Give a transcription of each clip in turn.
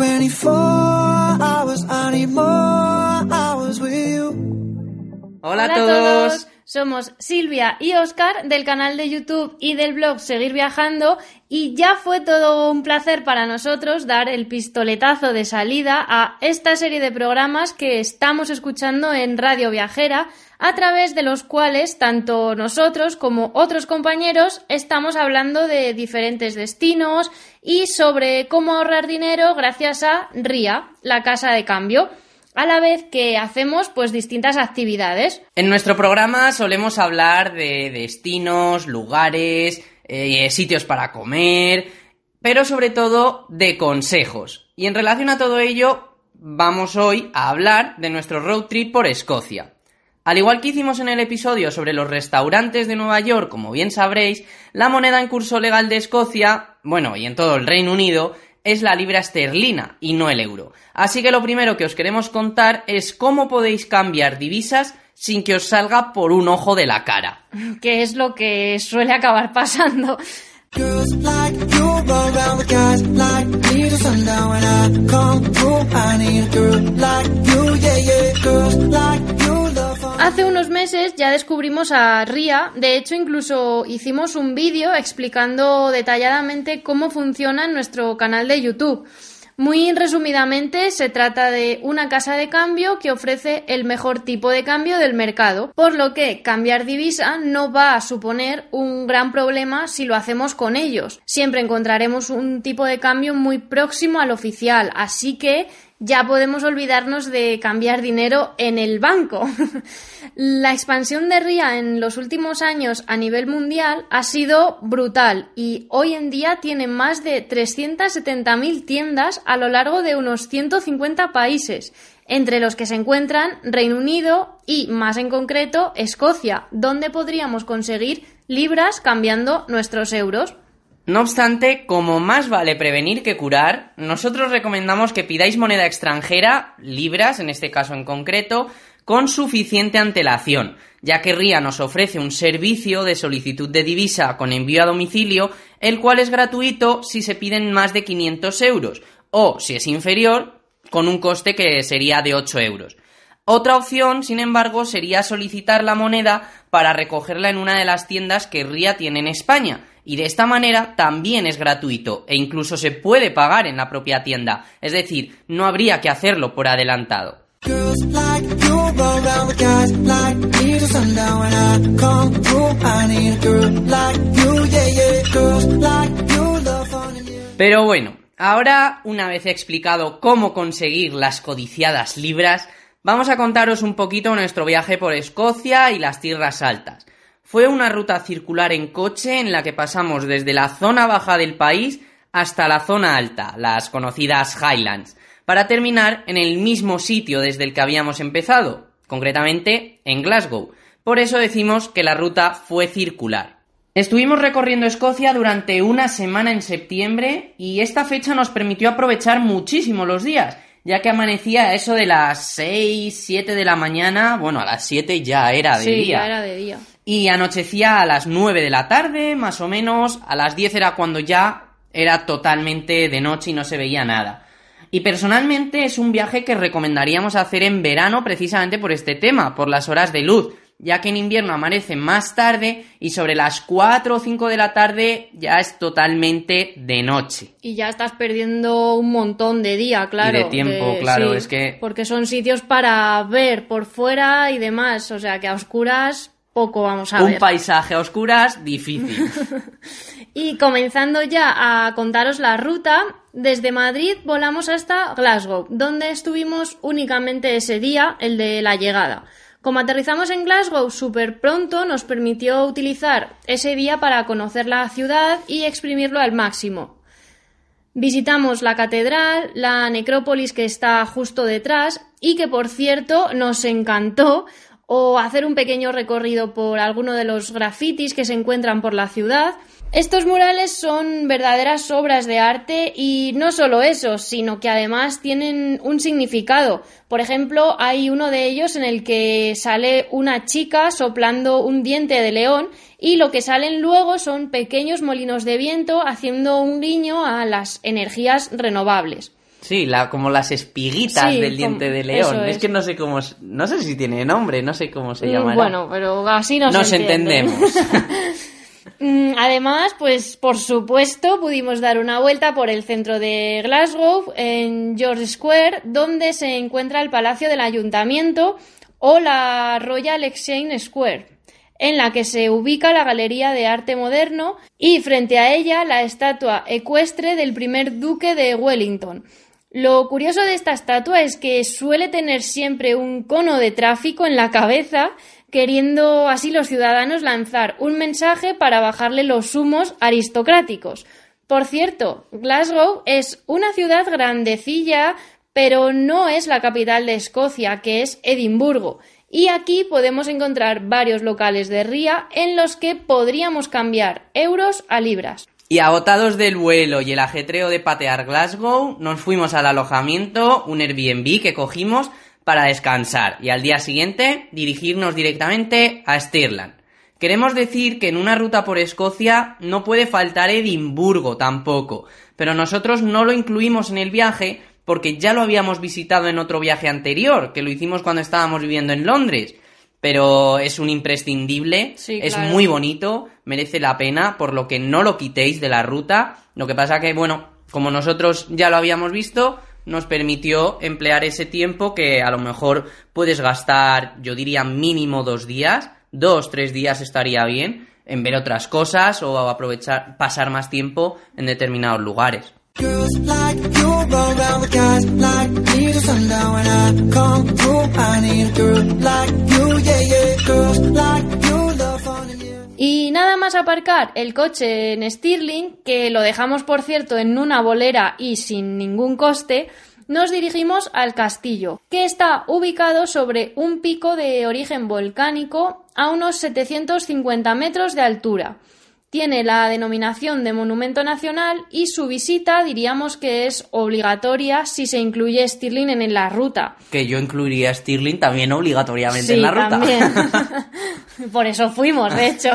24 hours, I need more hours with you. Hola, Hola a todos. Somos Silvia y Oscar del canal de YouTube y del blog Seguir Viajando y ya fue todo un placer para nosotros dar el pistoletazo de salida a esta serie de programas que estamos escuchando en Radio Viajera a través de los cuales tanto nosotros como otros compañeros estamos hablando de diferentes destinos y sobre cómo ahorrar dinero gracias a RIA, la casa de cambio a la vez que hacemos pues distintas actividades. En nuestro programa solemos hablar de destinos, lugares, eh, sitios para comer, pero sobre todo de consejos. Y en relación a todo ello, vamos hoy a hablar de nuestro road trip por Escocia. Al igual que hicimos en el episodio sobre los restaurantes de Nueva York, como bien sabréis, la moneda en curso legal de Escocia, bueno, y en todo el Reino Unido, es la libra esterlina y no el euro. Así que lo primero que os queremos contar es cómo podéis cambiar divisas sin que os salga por un ojo de la cara. que es lo que suele acabar pasando. Hace unos meses ya descubrimos a Ria, de hecho incluso hicimos un vídeo explicando detalladamente cómo funciona nuestro canal de YouTube. Muy resumidamente, se trata de una casa de cambio que ofrece el mejor tipo de cambio del mercado, por lo que cambiar divisa no va a suponer un gran problema si lo hacemos con ellos. Siempre encontraremos un tipo de cambio muy próximo al oficial, así que ya podemos olvidarnos de cambiar dinero en el banco. La expansión de RIA en los últimos años a nivel mundial ha sido brutal y hoy en día tiene más de 370.000 tiendas a lo largo de unos 150 países, entre los que se encuentran Reino Unido y, más en concreto, Escocia, donde podríamos conseguir libras cambiando nuestros euros. No obstante, como más vale prevenir que curar, nosotros recomendamos que pidáis moneda extranjera, libras en este caso en concreto, con suficiente antelación, ya que RIA nos ofrece un servicio de solicitud de divisa con envío a domicilio, el cual es gratuito si se piden más de 500 euros, o si es inferior, con un coste que sería de 8 euros. Otra opción, sin embargo, sería solicitar la moneda para recogerla en una de las tiendas que RIA tiene en España, y de esta manera también es gratuito e incluso se puede pagar en la propia tienda, es decir, no habría que hacerlo por adelantado. Pero bueno, ahora, una vez explicado cómo conseguir las codiciadas libras, vamos a contaros un poquito nuestro viaje por Escocia y las tierras altas. Fue una ruta circular en coche en la que pasamos desde la zona baja del país hasta la zona alta, las conocidas Highlands, para terminar en el mismo sitio desde el que habíamos empezado, concretamente en Glasgow. Por eso decimos que la ruta fue circular. Estuvimos recorriendo Escocia durante una semana en septiembre y esta fecha nos permitió aprovechar muchísimo los días, ya que amanecía a eso de las 6, 7 de la mañana, bueno, a las 7 ya era de sí, día. ya era de día. Y anochecía a las 9 de la tarde, más o menos, a las 10 era cuando ya era totalmente de noche y no se veía nada. Y personalmente es un viaje que recomendaríamos hacer en verano precisamente por este tema, por las horas de luz, ya que en invierno amanece más tarde y sobre las 4 o 5 de la tarde ya es totalmente de noche. Y ya estás perdiendo un montón de día, claro. de tiempo, claro, es que- Porque son sitios para ver por fuera y demás, o sea que a oscuras poco vamos a un ver. paisaje a oscuras difícil. Y comenzando ya a contaros la ruta, desde Madrid volamos hasta Glasgow, donde estuvimos únicamente ese día, el de la llegada. Como aterrizamos en Glasgow súper pronto, nos permitió utilizar ese día para conocer la ciudad y exprimirlo al máximo. Visitamos la catedral, la necrópolis que está justo detrás y que por cierto nos encantó o hacer un pequeño recorrido por alguno de los grafitis que se encuentran por la ciudad. Estos murales son verdaderas obras de arte y no solo eso, sino que además tienen un significado. Por ejemplo, hay uno de ellos en el que sale una chica soplando un diente de león y lo que salen luego son pequeños molinos de viento haciendo un guiño a las energías renovables. Sí, la, como las espiguitas Sí, del diente como- de león. Es. es. que no sé cómo, no sé si tiene nombre, no sé cómo se Mm, llamará. Bueno, pero así nos, Nos entiende. entendemos. Mm, Además, pues por supuesto pudimos dar una vuelta por el centro de Glasgow, en George Square, donde se encuentra el Palacio del Ayuntamiento o la Royal Exchange Square, en la que se ubica la Galería de Arte Moderno y frente a ella la estatua ecuestre del primer duque de Wellington. Lo curioso de esta estatua es que suele tener siempre un cono de tráfico en la cabeza, queriendo así los ciudadanos lanzar un mensaje para bajarle los humos aristocráticos. Por cierto, Glasgow es una ciudad grandecilla, pero no es la capital de Escocia, que es Edimburgo. Y aquí podemos encontrar varios locales de ría en los que podríamos cambiar euros a libras. Y agotados del vuelo y el ajetreo de patear Glasgow, nos fuimos al alojamiento, un Airbnb que cogimos para descansar y al día siguiente dirigirnos directamente a Stirland. Queremos decir que en una ruta por Escocia no puede faltar Edimburgo tampoco, pero nosotros no lo incluimos en el viaje porque ya lo habíamos visitado en otro viaje anterior, que lo hicimos cuando estábamos viviendo en Londres. Pero es un imprescindible, Sí, es claro. muy bonito, merece la pena, por lo que no lo quitéis de la ruta. Lo que pasa que, bueno, como nosotros ya lo habíamos visto, nos permitió emplear ese tiempo que a lo mejor puedes gastar, yo diría mínimo dos días, dos, tres días estaría bien, en ver otras cosas o aprovechar, pasar más tiempo en determinados lugares. Y nada más aparcar el coche en Stirling, que lo dejamos por cierto en una bolera y sin ningún coste, nos dirigimos al castillo, que está ubicado sobre un pico de origen volcánico a unos 750 metros de altura. Tiene la denominación de Monumento Nacional y su visita diríamos que es obligatoria si se incluye Stirling en la ruta. Que yo incluiría Stirling también obligatoriamente Sí, en la ruta. también. Por eso fuimos, de hecho.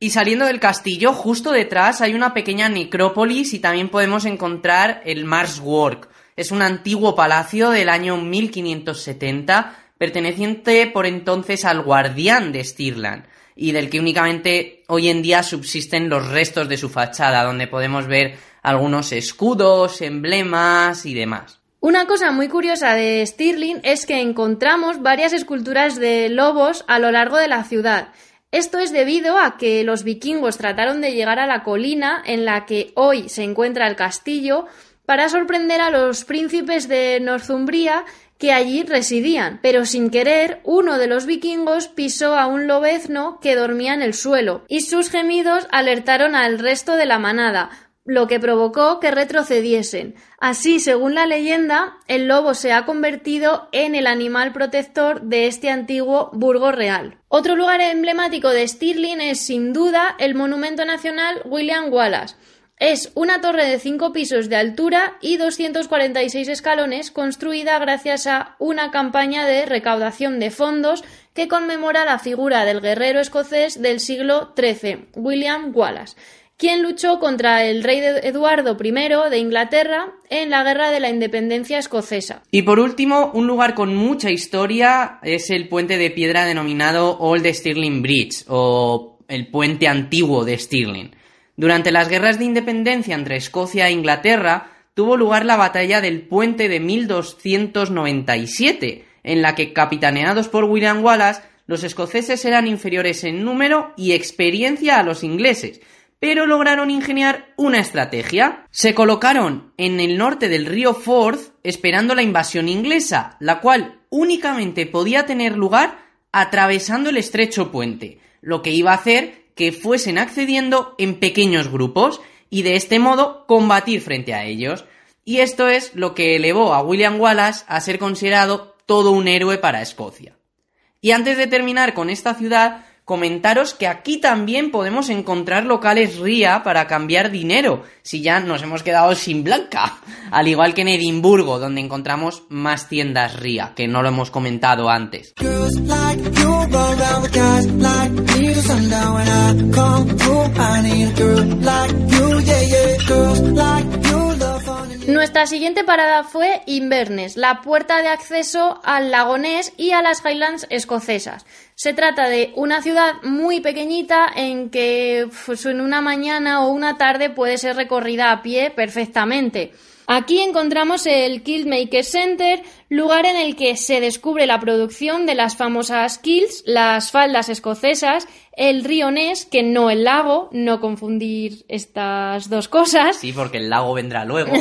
Y saliendo del castillo, justo detrás hay una pequeña necrópolis y también podemos encontrar el Marswork. Es un antiguo palacio del año 1570, perteneciente por entonces al guardián de Stirland, y del que únicamente hoy en día subsisten los restos de su fachada, donde podemos ver algunos escudos, emblemas y demás. Una cosa muy curiosa de Stirling es que encontramos varias esculturas de lobos a lo largo de la ciudad. Esto es debido a que los vikingos trataron de llegar a la colina en la que hoy se encuentra el castillo para sorprender a los príncipes de Northumbria que allí residían, pero sin querer uno de los vikingos pisó a un lobezno que dormía en el suelo y sus gemidos alertaron al resto de la manada, lo que provocó que retrocediesen. Así, según la leyenda, el lobo se ha convertido en el animal protector de este antiguo Burgo Real. Otro lugar emblemático de Stirling es sin duda el Monumento Nacional William Wallace. Es una torre de 5 pisos de altura y 246 escalones construida gracias a una campaña de recaudación de fondos que conmemora la figura del guerrero escocés del siglo XIII, William Wallace, quien luchó contra el rey Eduardo I de Inglaterra en la Guerra de la Independencia Escocesa. Y por último, un lugar con mucha historia es el puente de piedra denominado Old Stirling Bridge o el puente antiguo de Stirling. Durante las guerras de independencia entre Escocia e Inglaterra tuvo lugar la batalla del puente de 1297, en la que, capitaneados por William Wallace, los escoceses eran inferiores en número y experiencia a los ingleses, pero lograron ingeniar una estrategia. Se colocaron en el norte del río Forth esperando la invasión inglesa, la cual únicamente podía tener lugar atravesando el estrecho puente, lo que iba a hacer que fuesen accediendo en pequeños grupos y de este modo combatir frente a ellos. Y esto es lo que elevó a William Wallace a ser considerado todo un héroe para Escocia. Y antes de terminar con esta ciudad, comentaros que aquí también podemos encontrar locales RIA para cambiar dinero, si ya nos hemos quedado sin blanca. Al igual que en Edimburgo, donde encontramos más tiendas RIA, que no lo hemos comentado antes. Nuestra siguiente parada fue Inverness, la puerta de acceso al lago Ness y a las Highlands escocesas. Se trata de una ciudad muy pequeñita en que pues, en una mañana o una tarde puede ser recorrida a pie perfectamente. Aquí encontramos el Kiltmaker Center, lugar en el que se descubre la producción de las famosas kilts, las faldas escocesas, el río Ness, que no el lago, no confundir estas dos cosas. Sí, porque el lago vendrá luego.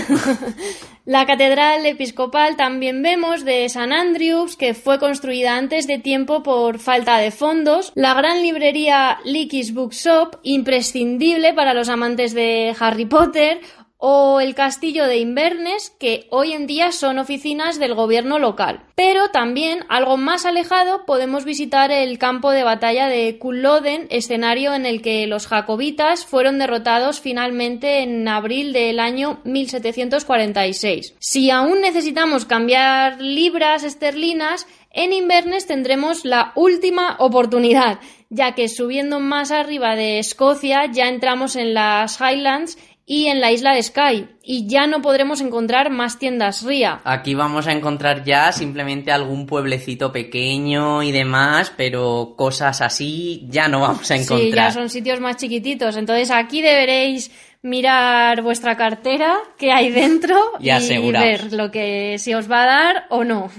la catedral episcopal también vemos de San Andrews, que fue construida antes de tiempo por falta de fondos. La gran librería Leakey's Bookshop, imprescindible para los amantes de Harry Potter, o el castillo de Inverness, que hoy en día son oficinas del gobierno local. Pero también, algo más alejado, podemos visitar el campo de batalla de Culloden, escenario en el que los jacobitas fueron derrotados finalmente en abril del año 1746. Si aún necesitamos cambiar libras esterlinas, en Inverness tendremos la última oportunidad, ya que subiendo más arriba de Escocia ya entramos en las Highlands y en la isla de Skye y ya no podremos encontrar más tiendas RIA. Aquí vamos a encontrar ya simplemente algún pueblecito pequeño y demás, pero cosas así ya no vamos a encontrar. Sí, ya son sitios más chiquititos. Entonces aquí deberéis mirar vuestra cartera que hay dentro y, y ver lo que si os va a dar o no.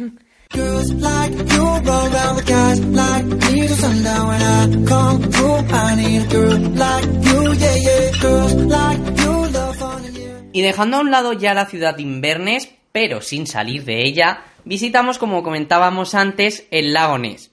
Y dejando a un lado ya la ciudad de Inverness, pero sin salir de ella, visitamos, como comentábamos antes, el lago Ness.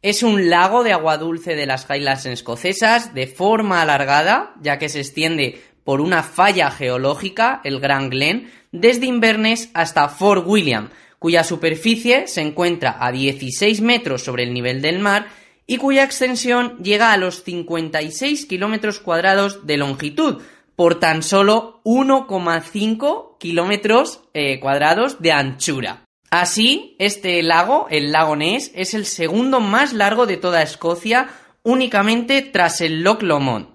Es un lago de agua dulce de las Highlands escocesas, de forma alargada, ya que se extiende por una falla geológica, el Grand Glen, desde Inverness hasta Fort William, cuya superficie se encuentra a 16 metros sobre el nivel del mar y cuya extensión llega a los 56 kilómetros cuadrados de longitud, por tan solo 1,5 kilómetros eh, cuadrados de anchura. Así, este lago, el lago Ness, es el segundo más largo de toda Escocia, únicamente tras el Loch Lomond.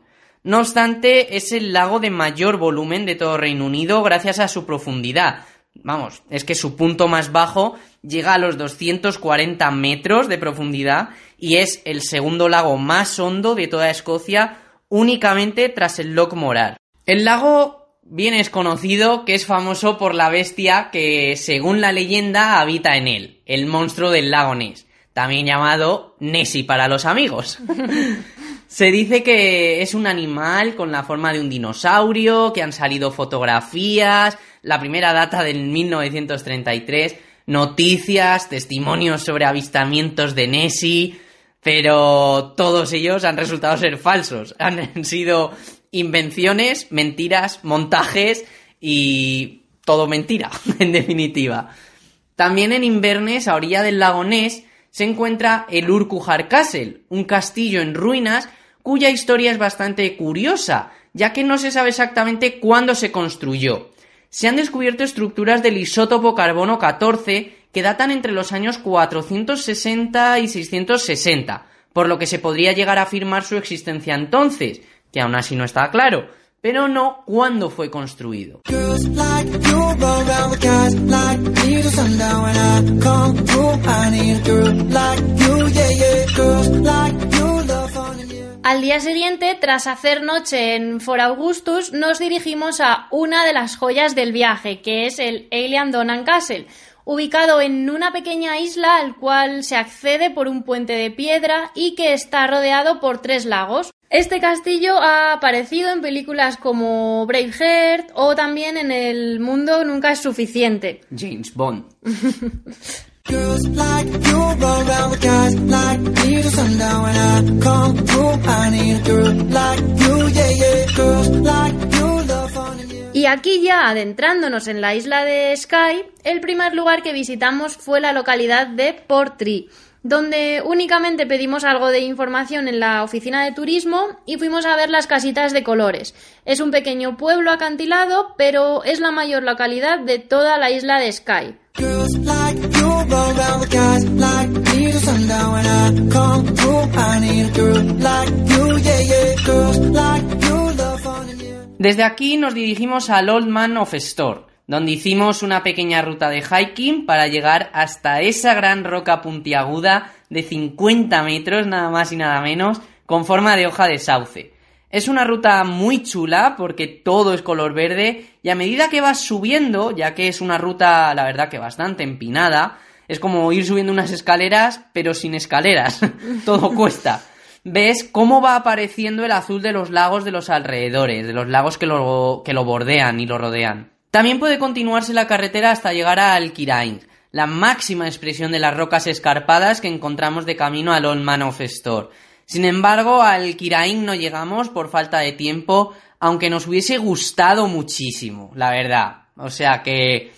No obstante, es el lago de mayor volumen de todo Reino Unido gracias a su profundidad. Vamos, es que su punto más bajo llega a los 240 metros de profundidad y es el segundo lago más hondo de toda Escocia únicamente tras el Loch Morar. El lago bien es conocido que es famoso por la bestia que, según la leyenda, habita en él, el monstruo del lago Ness, también llamado Nessie para los amigos. Se dice que es un animal con la forma de un dinosaurio, que han salido fotografías, la primera data del 1933, noticias, testimonios sobre avistamientos de Nessie, pero todos ellos han resultado ser falsos. Han sido invenciones, mentiras, montajes y todo mentira, en definitiva. También en Inverness, a orilla del lago Ness, se encuentra el Urquhart Castle, un castillo en ruinas cuya historia es bastante curiosa, ya que no se sabe exactamente cuándo se construyó. Se han descubierto estructuras del isótopo carbono 14 que datan entre los años 460 y 660, por lo que se podría llegar a afirmar su existencia entonces, que aún así no está claro, pero no cuándo fue construido. Al día siguiente, tras hacer noche en For Augustus, nos dirigimos a una de las joyas del viaje, que es el Alien Donan Castle, ubicado en una pequeña isla al cual se accede por un puente de piedra y que está rodeado por tres lagos. Este castillo ha aparecido en películas como Braveheart o también en El mundo nunca es suficiente. James Bond. Y aquí ya adentrándonos en la isla de Skye, el primer lugar que visitamos fue la localidad de Portree donde únicamente pedimos algo de información en la oficina de turismo y fuimos a ver las casitas de colores. Es un pequeño pueblo acantilado, pero es la mayor localidad de toda la isla de Skye. Desde aquí nos dirigimos al Old Man of Store, donde hicimos una pequeña ruta de hiking para llegar hasta esa gran roca puntiaguda de 50 metros, nada más y nada menos, con forma de hoja de sauce. Es una ruta muy chula porque todo es color verde y a medida que vas subiendo, ya que es una ruta, la verdad que bastante empinada, es como ir subiendo unas escaleras pero sin escaleras, todo cuesta. Ves cómo va apareciendo el azul de los lagos de los alrededores, de los lagos que lo, que lo bordean y lo rodean. También puede continuarse la carretera hasta llegar a Alkirain, la máxima expresión de las rocas escarpadas que encontramos de camino al Old Man of Store. Sin embargo, al Kirain no llegamos por falta de tiempo, aunque nos hubiese gustado muchísimo, la verdad. O sea que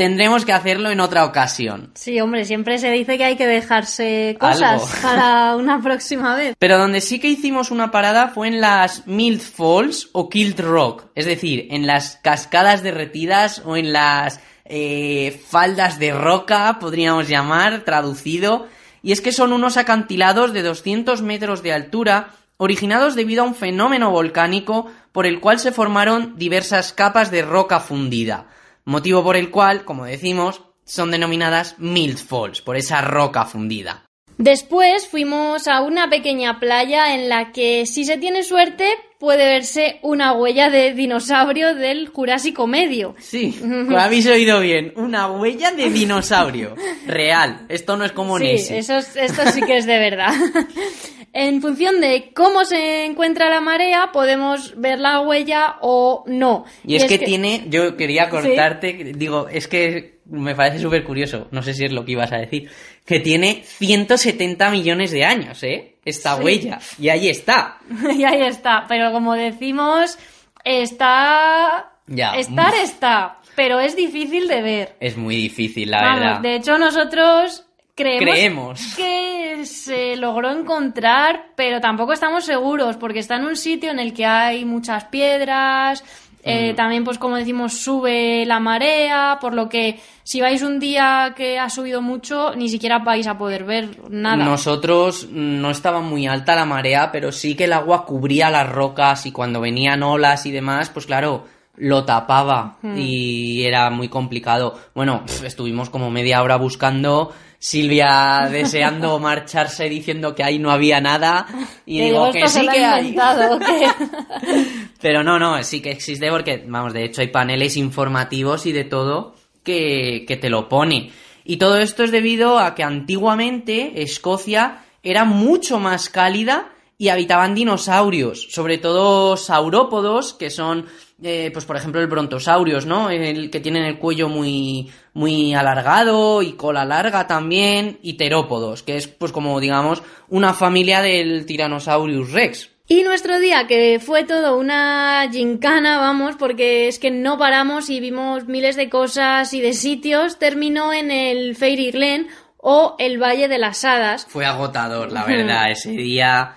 tendremos que hacerlo en otra ocasión. Sí, hombre, siempre se dice que hay que dejarse cosas para una próxima vez. Pero donde sí que hicimos una parada fue en las Milt Falls o Kilt Rock, es decir, en las cascadas derretidas o en las eh, faldas de roca, podríamos llamar, traducido y es que son unos acantilados de 200 metros de altura originados debido a un fenómeno volcánico por el cual se formaron diversas capas de roca fundida, motivo por el cual, como decimos, son denominadas Milt Falls, por esa roca fundida. Después fuimos a una pequeña playa en la que, si se tiene suerte, puede verse una huella de dinosaurio del Jurásico Medio. Sí, habéis oído bien, una huella de dinosaurio. Real, esto no es como sí, Eso, esto sí que es de verdad. en función de cómo se encuentra la marea, podemos ver la huella o no. Y, es, que, tiene, yo quería cortarte, digo, es que me parece súper curioso, no sé si es lo que ibas a decir, que tiene 170 millones de años, ¿eh? Esta huella. Y ahí está. y ahí está. Pero como decimos, está... Ya. Estar está, pero es difícil de ver. Es muy difícil, la verdad. De hecho, nosotros creemos, creemos, que se logró encontrar, pero tampoco estamos seguros, porque está en un sitio en el que hay muchas piedras, eh, también, pues como decimos, sube la marea, por lo que si vais un día que ha subido mucho, ni siquiera vais a poder ver nada. Nosotros no estaba muy alta la marea, pero sí que el agua cubría las rocas y cuando venían olas y demás, pues claro, lo tapaba hmm. y era muy complicado. Bueno, estuvimos como media hora buscando Silvia deseando marcharse diciendo que ahí no había nada y digo, que sí que hay. Pero no, no, sí que existe porque, vamos, de hecho hay paneles informativos y de todo que, que te lo pone. Y todo esto es debido a que antiguamente Escocia era mucho más cálida y habitaban dinosaurios, sobre todo saurópodos, que son, eh, pues por ejemplo, el brontosaurios, ¿no? El que tienen el cuello muy, muy alargado y cola larga también, y terópodos, que es, pues como digamos, una familia del Tyrannosaurus rex. Y nuestro día, que fue todo una gincana, vamos, porque es que no paramos y vimos miles de cosas y de sitios, terminó en el Fairy Glen o el Valle de las Hadas. Fue agotador, la verdad, ese día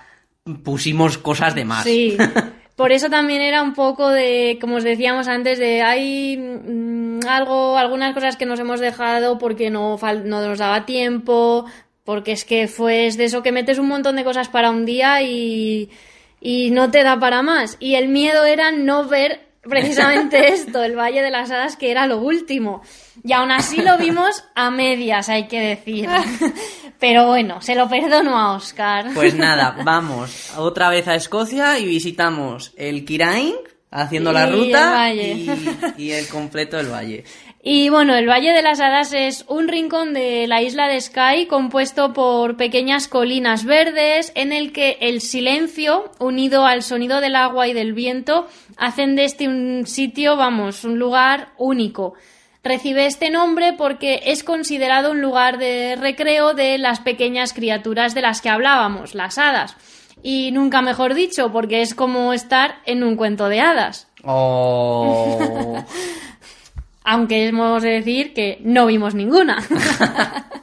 pusimos cosas de más. Sí. Por eso también era un poco de, como os decíamos antes, de hay mm, algo, algunas cosas que nos hemos dejado porque no, no nos daba tiempo, porque es que fue de eso que metes un montón de cosas para un día y, y no te da para más. Y el miedo era no ver precisamente esto, el Valle de las Hadas, que era lo último. Y aún así lo vimos a medias, hay que decir. Pero bueno, se lo perdono a Oscar. Pues nada, vamos otra vez a Escocia y visitamos el Kirain, haciendo la ruta y, y, el completo del valle. Y bueno, el Valle de las Hadas es un rincón de la isla de Skye compuesto por pequeñas colinas verdes en el que el silencio, unido al sonido del agua y del viento, hacen de este un sitio, vamos, un lugar único. Recibe este nombre porque es considerado un lugar de recreo de las pequeñas criaturas de las que hablábamos, las hadas. Y nunca mejor dicho, porque es como estar en un cuento de hadas. Oh. aunque hemos de decir que no vimos ninguna.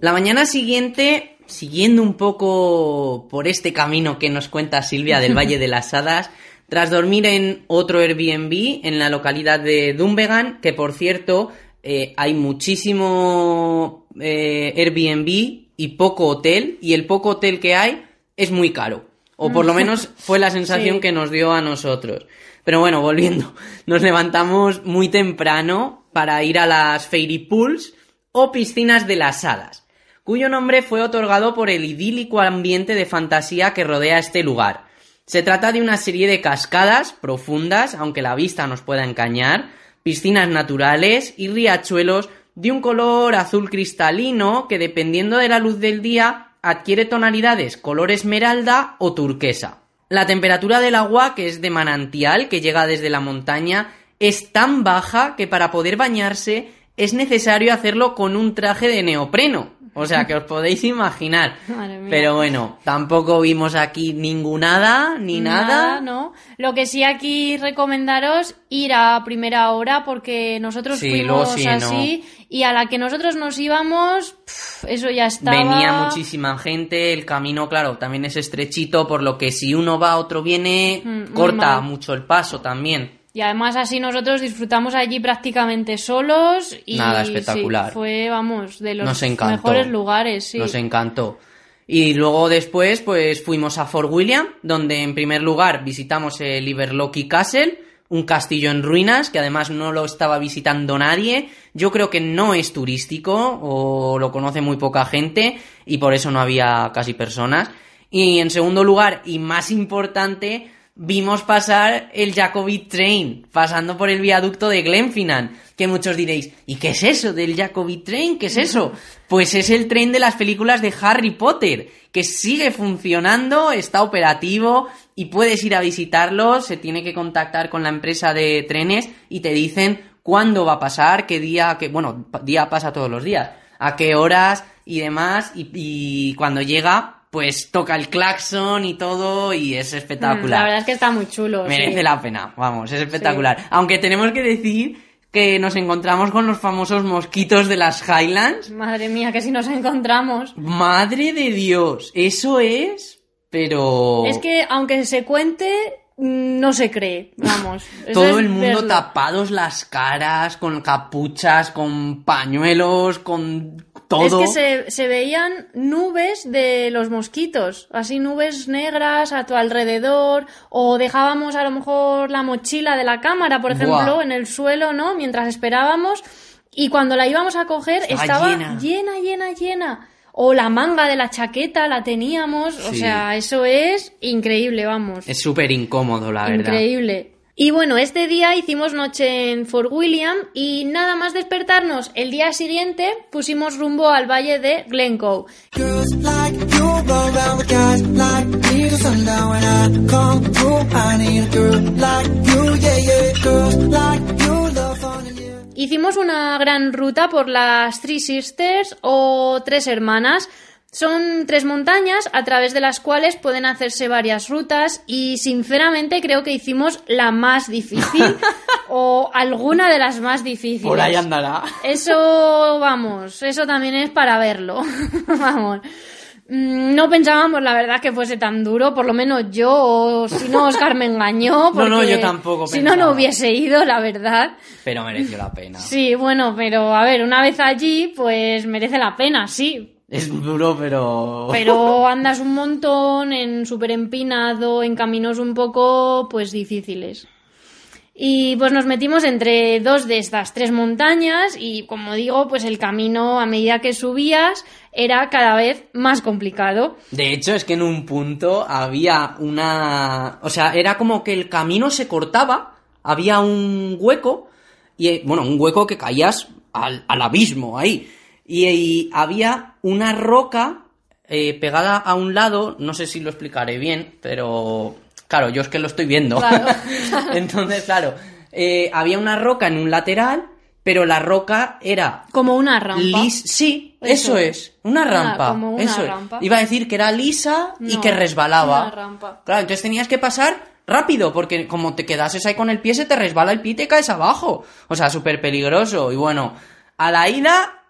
La mañana siguiente, siguiendo un poco por este camino que nos cuenta Silvia del Valle de las Hadas, tras dormir en otro Airbnb en la localidad de Dumbegan, que por cierto eh, hay muchísimo eh, Airbnb y poco hotel, y el poco hotel que hay es muy caro. O por lo menos fue la sensación Sí. que nos dio a nosotros. Pero bueno, volviendo, nos levantamos muy temprano para ir a las Fairy Pools o piscinas de las hadas, cuyo nombre fue otorgado por el idílico ambiente de fantasía que rodea este lugar. Se trata de una serie de cascadas profundas, aunque la vista nos pueda engañar, piscinas naturales y riachuelos de un color azul cristalino que dependiendo de la luz del día adquiere tonalidades color esmeralda o turquesa. La temperatura del agua, que es de manantial, que llega desde la montaña, es tan baja que para poder bañarse es necesario hacerlo con un traje de neopreno. O sea, que os podéis imaginar. Madre mía. Pero bueno, tampoco vimos aquí ninguna ni nada. ¿no? Lo que sí aquí recomendaros ir a primera hora porque nosotros Sí, fuimos sí, ¿no? así y a la que nosotros nos íbamos, eso ya estaba. Venía muchísima gente, el camino, claro, también es estrechito, por lo que si uno va, otro viene, Mm, corta mucho el paso también. Y además así nosotros disfrutamos allí prácticamente solos y Nada, sí, espectacular. fue, vamos, de los mejores lugares, sí. Nos encantó. Y luego después, pues fuimos a Fort William, donde en primer lugar visitamos el Iberloki Castle, un castillo en ruinas, que además no lo estaba visitando nadie. Yo creo que no es turístico, o lo conoce muy poca gente, y por eso no había casi personas. Y en segundo lugar, y más importante, vimos pasar el Jacobit Train, pasando por el viaducto de Glenfinnan, que muchos diréis, ¿y qué es eso del Jacobit Train? ¿Qué es eso? Pues es el tren de las películas de Harry Potter, que sigue funcionando, está operativo y puedes ir a visitarlo, se tiene que contactar con la empresa de trenes y te dicen cuándo va a pasar, qué día, que bueno, día pasa todos los días, a qué horas y demás, y, y cuando llega, pues toca el claxon y todo y es Mm, espectacular. La verdad es que está muy chulo. Merece sí. la pena, vamos, es espectacular. Aunque tenemos que decir que nos encontramos con los famosos mosquitos de las Highlands. Madre mía, que si nos encontramos. Madre de Dios, eso es, pero... Es que aunque se cuente, mm, no se cree, vamos. Todo el mundo verlo. tapados las caras, con capuchas, con pañuelos, con todo. Es que se, se veían nubes de los mosquitos, así nubes negras a tu alrededor, o dejábamos a lo mejor la mochila de la cámara, por ejemplo, Buah. en el suelo, ¿no? Mientras esperábamos, y cuando la íbamos a coger Estaba estaba llena. llena, llena, llena. O la manga de la chaqueta la teníamos, o sea, eso es increíble, vamos. Es súper incómodo, la verdad. Increíble. Y bueno, este día hicimos noche en Fort William y nada más despertarnos el día siguiente pusimos rumbo al valle de Glencoe. Hicimos una gran ruta por las Three Sisters o Tres Hermanas. Son tres montañas a través de las cuales pueden hacerse varias rutas y sinceramente creo que hicimos la más difícil o alguna de las más difíciles. Por ahí andará. Eso, vamos, eso también es para verlo. vamos. Mm, No pensábamos, la verdad, que fuese tan duro, por lo menos yo, o si no, Oscar me engañó. No, no, yo tampoco Si no, no hubiese ido, la verdad. Pero mereció la pena. Sí, bueno, pero a ver, una vez allí, pues merece la pena, sí. Es duro, pero... Pero andas un montón, en súper empinado, en caminos un poco, pues difíciles. Y pues nos metimos entre dos de estas tres montañas y como digo, pues el camino a medida que subías era cada vez más complicado. De hecho, es que en un punto había una... O sea, era como que el camino se cortaba, había un hueco, y bueno, un hueco que caías al, al abismo ahí. Y, y había una roca eh, pegada a un lado, no sé si lo explicaré bien, pero claro, yo es que lo estoy viendo. Claro. Entonces, claro, eh, había una roca en un lateral, pero la roca era Como una rampa. Lis- sí, eso, Eso. es, una Una- rampa. como una eso es. rampa. Iba a decir que era lisa y que resbalaba. una rampa. Claro, entonces tenías que pasar rápido, porque como te quedases ahí con el pie, se te resbala el pie y te caes abajo. O sea, súper peligroso. Y bueno, a la ida,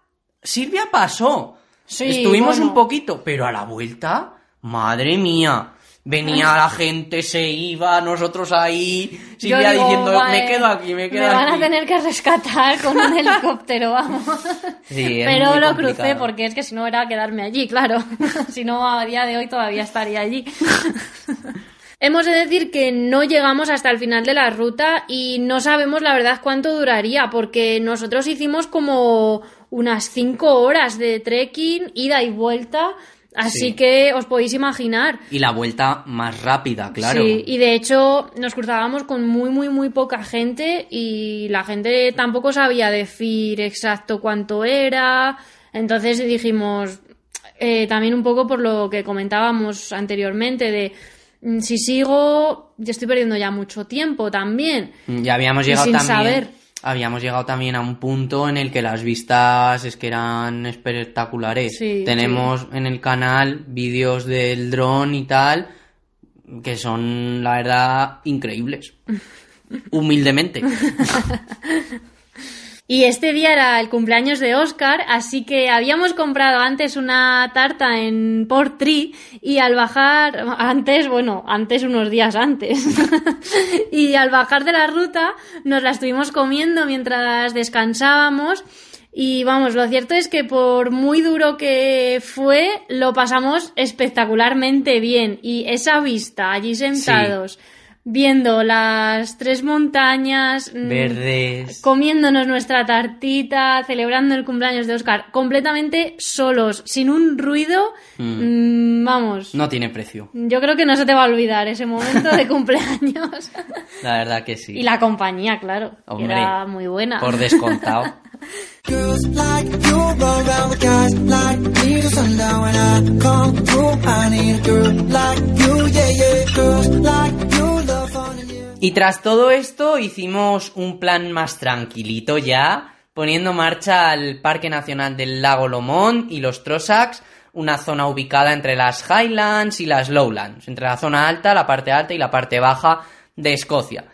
Silvia pasó. Sí, Estuvimos bueno. un poquito, pero a la vuelta, madre mía. Venía la gente, se iba, nosotros ahí, Silvia digo, diciendo, "Vale, me quedo aquí, me quedo Me aquí. van a tener que rescatar con un helicóptero, vamos. Sí, Pero lo complicado. crucé porque es que si no era quedarme allí, claro. si no, a día de hoy todavía estaría allí. Hemos de decir que no llegamos hasta el final de la ruta y no sabemos la verdad cuánto duraría, porque nosotros hicimos como unas 5 horas de trekking, ida y vuelta, así Sí. que os podéis imaginar. Y la vuelta más rápida, claro. Sí, y de hecho nos cruzábamos con muy, muy, muy poca gente y la gente tampoco sabía decir exacto cuánto era. Entonces dijimos, eh, también un poco por lo que comentábamos anteriormente, de mm, si sigo, yo estoy perdiendo ya mucho tiempo también. Ya habíamos llegado sin también. saber. Habíamos llegado también a un punto en el que las vistas es que eran espectaculares. Sí, Tenemos en el canal vídeos del dron y tal que son, la verdad, increíbles. Humildemente. Y este día era el cumpleaños de Oscar, así que habíamos comprado antes una tarta en Port Tree y al bajar, antes, bueno, antes unos días antes, y al bajar de la ruta nos la estuvimos comiendo mientras descansábamos. Y vamos, lo cierto es que por muy duro que fue, lo pasamos espectacularmente bien. Y esa vista, allí sentados, viendo las tres montañas, mm, Verdes. comiéndonos nuestra tartita, celebrando el cumpleaños de Oscar, completamente solos, sin un ruido, mm, vamos. No tiene precio. Yo creo que no se te va a olvidar ese momento de cumpleaños. La verdad que sí. y la compañía, claro, que Hombre, era muy buena. Por descontado. Y tras todo esto hicimos un plan más tranquilito ya, poniendo en marcha al Parque Nacional del Lago Lomond y los Trossachs, una zona ubicada entre las Highlands y las Lowlands, entre la zona alta, la parte alta y la parte baja de Escocia.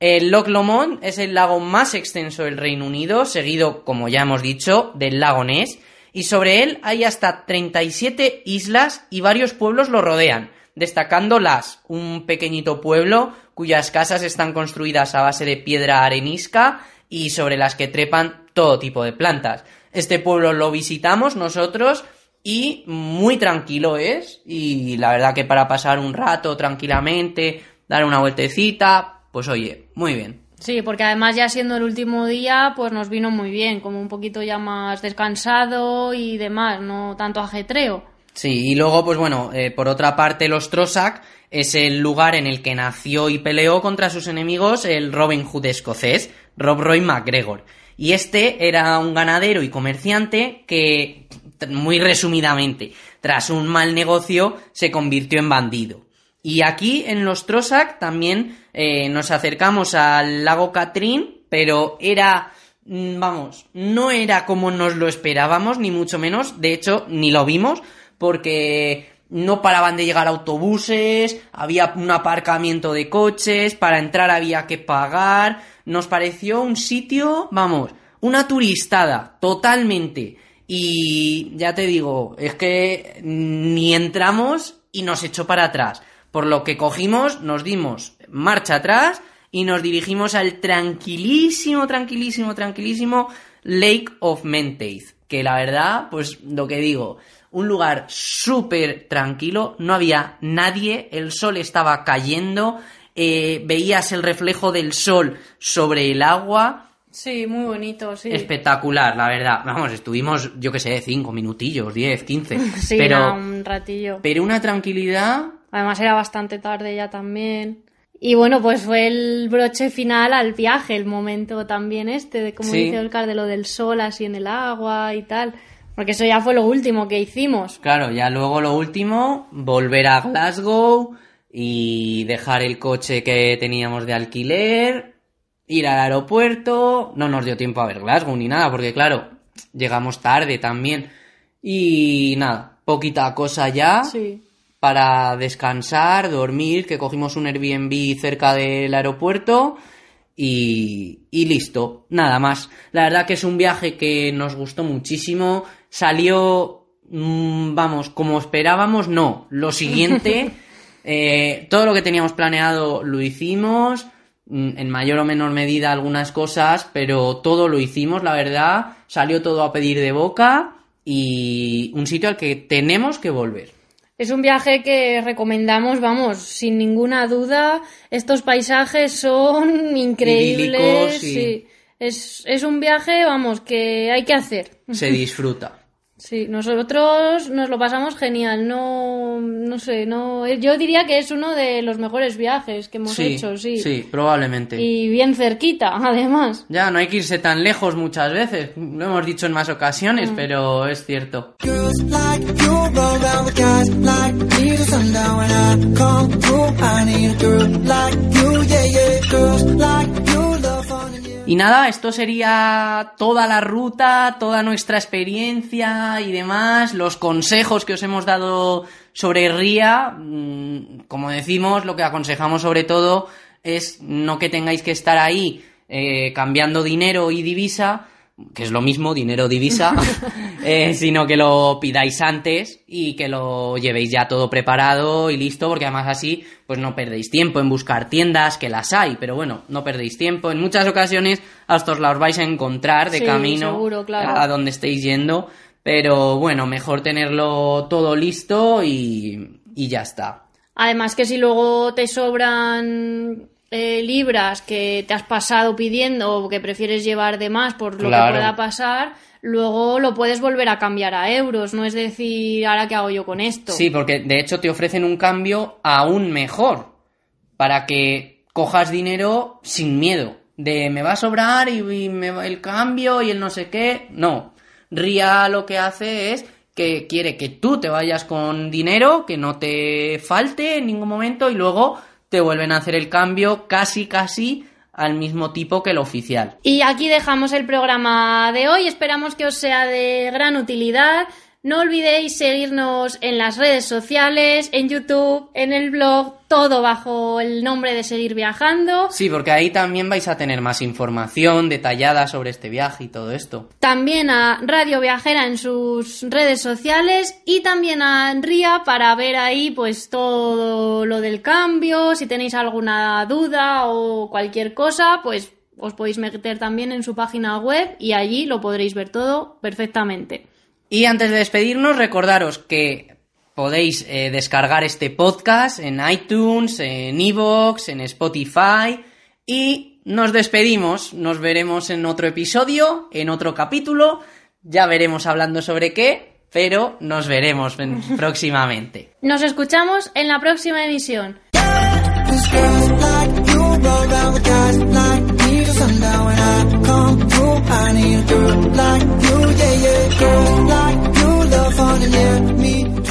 El Loch Lomond es el lago más extenso del Reino Unido, seguido, como ya hemos dicho, del lago Ness, y sobre él hay hasta 37 islas y varios pueblos lo rodean, destacando Las, un pequeñito pueblo cuyas casas están construidas a base de piedra arenisca y sobre las que trepan todo tipo de plantas. Este pueblo lo visitamos nosotros y muy tranquilo es y la verdad que para pasar un rato tranquilamente, dar una vueltecita, pues oye, muy bien. Sí, porque además ya siendo el último día, pues nos vino muy bien, como un poquito ya más descansado y demás, no tanto ajetreo. Sí, y luego, pues bueno, eh, por otra parte, los Trossach es el lugar en el que nació y peleó contra sus enemigos el Robin Hood escocés, Rob Roy MacGregor. Y este era un ganadero y comerciante que, muy resumidamente, tras un mal negocio, se convirtió en bandido. Y aquí en los Trossach también eh, nos acercamos al lago Catrín, pero era, mm, vamos, no era como nos lo esperábamos, ni mucho menos, de hecho, ni lo vimos, porque no paraban de llegar autobuses, había un aparcamiento de coches, para entrar había que pagar, nos pareció un sitio, vamos, una turistada, totalmente. Y ya te digo, es que ni entramos y nos echó para atrás. Por lo que cogimos, nos dimos marcha atrás y nos dirigimos al tranquilísimo, tranquilísimo, tranquilísimo Lake of Menteith. Que la verdad, pues lo que digo, un lugar súper tranquilo, no había nadie, el sol estaba cayendo, eh, veías el reflejo del sol sobre el agua, Sí, muy bonito, sí. espectacular, la verdad. Vamos, estuvimos, yo qué sé, cinco minutillos, diez, quince. Sí, pero, era un ratillo. pero una tranquilidad. Además era bastante tarde ya también. Y bueno, pues fue el broche final al viaje, el momento también este, de como Sí. dice Oscar, de lo del sol así en el agua y tal. Porque eso ya fue lo último que hicimos. Claro, ya luego lo último, volver a Glasgow y dejar el coche que teníamos de alquiler, ir al aeropuerto. No nos dio tiempo a ver Glasgow ni nada, porque claro, llegamos tarde también. Y nada, poquita cosa ya Sí. para descansar, dormir, que cogimos un Airbnb cerca del aeropuerto y, y listo, nada más. La verdad que es un viaje que nos gustó muchísimo, salió, mm, vamos, como esperábamos, no, lo siguiente, Eh, todo lo que teníamos planeado lo hicimos, mm, en mayor o menor medida algunas cosas, pero todo lo hicimos, la verdad. Salió todo a pedir de boca y un sitio al que tenemos que volver. Es un viaje que recomendamos, vamos, sin ninguna duda. Estos paisajes son increíbles. Y- sí. Es, es un viaje, vamos, que hay que hacer. Se disfruta. Sí, nosotros nos lo pasamos genial. No, no sé, no. Yo diría que es uno de los mejores viajes que hemos sí, hecho, sí. sí, probablemente. Y bien cerquita, además. Ya, no hay que irse tan lejos muchas veces. Lo hemos dicho en más ocasiones, Mm. pero es cierto. Y nada, esto sería toda la ruta, toda nuestra experiencia y demás, los consejos que os hemos dado sobre RIA. Mm, Como decimos, lo que aconsejamos sobre todo es no que tengáis que estar ahí eh, cambiando dinero y divisa, que es lo mismo, dinero, divisa, eh, sino que lo pidáis antes y que lo llevéis ya todo preparado y listo, porque además así pues no perdéis tiempo en buscar tiendas, que las hay, pero bueno, no perdéis tiempo. En muchas ocasiones hasta os las vais a encontrar de Sí, camino seguro, claro. a donde estéis yendo, pero bueno, mejor tenerlo todo listo y, y ya está. Además que si luego te sobran eh, libras que te has pasado pidiendo o que prefieres llevar de más por lo Claro. que pueda pasar, luego lo puedes volver a cambiar a euros. No es decir, ahora qué hago yo con esto. Sí, porque de hecho te ofrecen un cambio aún mejor para que cojas dinero sin miedo. De me va a sobrar y, y me va el cambio y el no sé qué. No. RIA lo que hace es que quiere que tú te vayas con dinero, que no te falte en ningún momento y luego te vuelven a hacer el cambio casi casi al mismo tipo que el oficial. Y aquí dejamos el programa de hoy. Esperamos que os sea de gran utilidad. No olvidéis seguirnos en las redes sociales, en YouTube, en el blog, todo bajo el nombre de Seguir Viajando. Sí, porque ahí también vais a tener más información detallada sobre este viaje y todo esto. También a Radio Viajera en sus redes sociales y también a RIA para ver ahí pues todo lo del cambio, si tenéis alguna duda o cualquier cosa, pues os podéis meter también en su página web y allí lo podréis ver todo perfectamente. Y antes de despedirnos, recordaros que podéis eh, descargar este podcast en iTunes, en Evox, en Spotify. Y nos despedimos. Nos veremos en otro episodio, en otro capítulo. Ya veremos hablando sobre qué, pero nos veremos en- próximamente. Nos escuchamos en la próxima emisión. yeah, yeah. Girl like you love on and yeah, me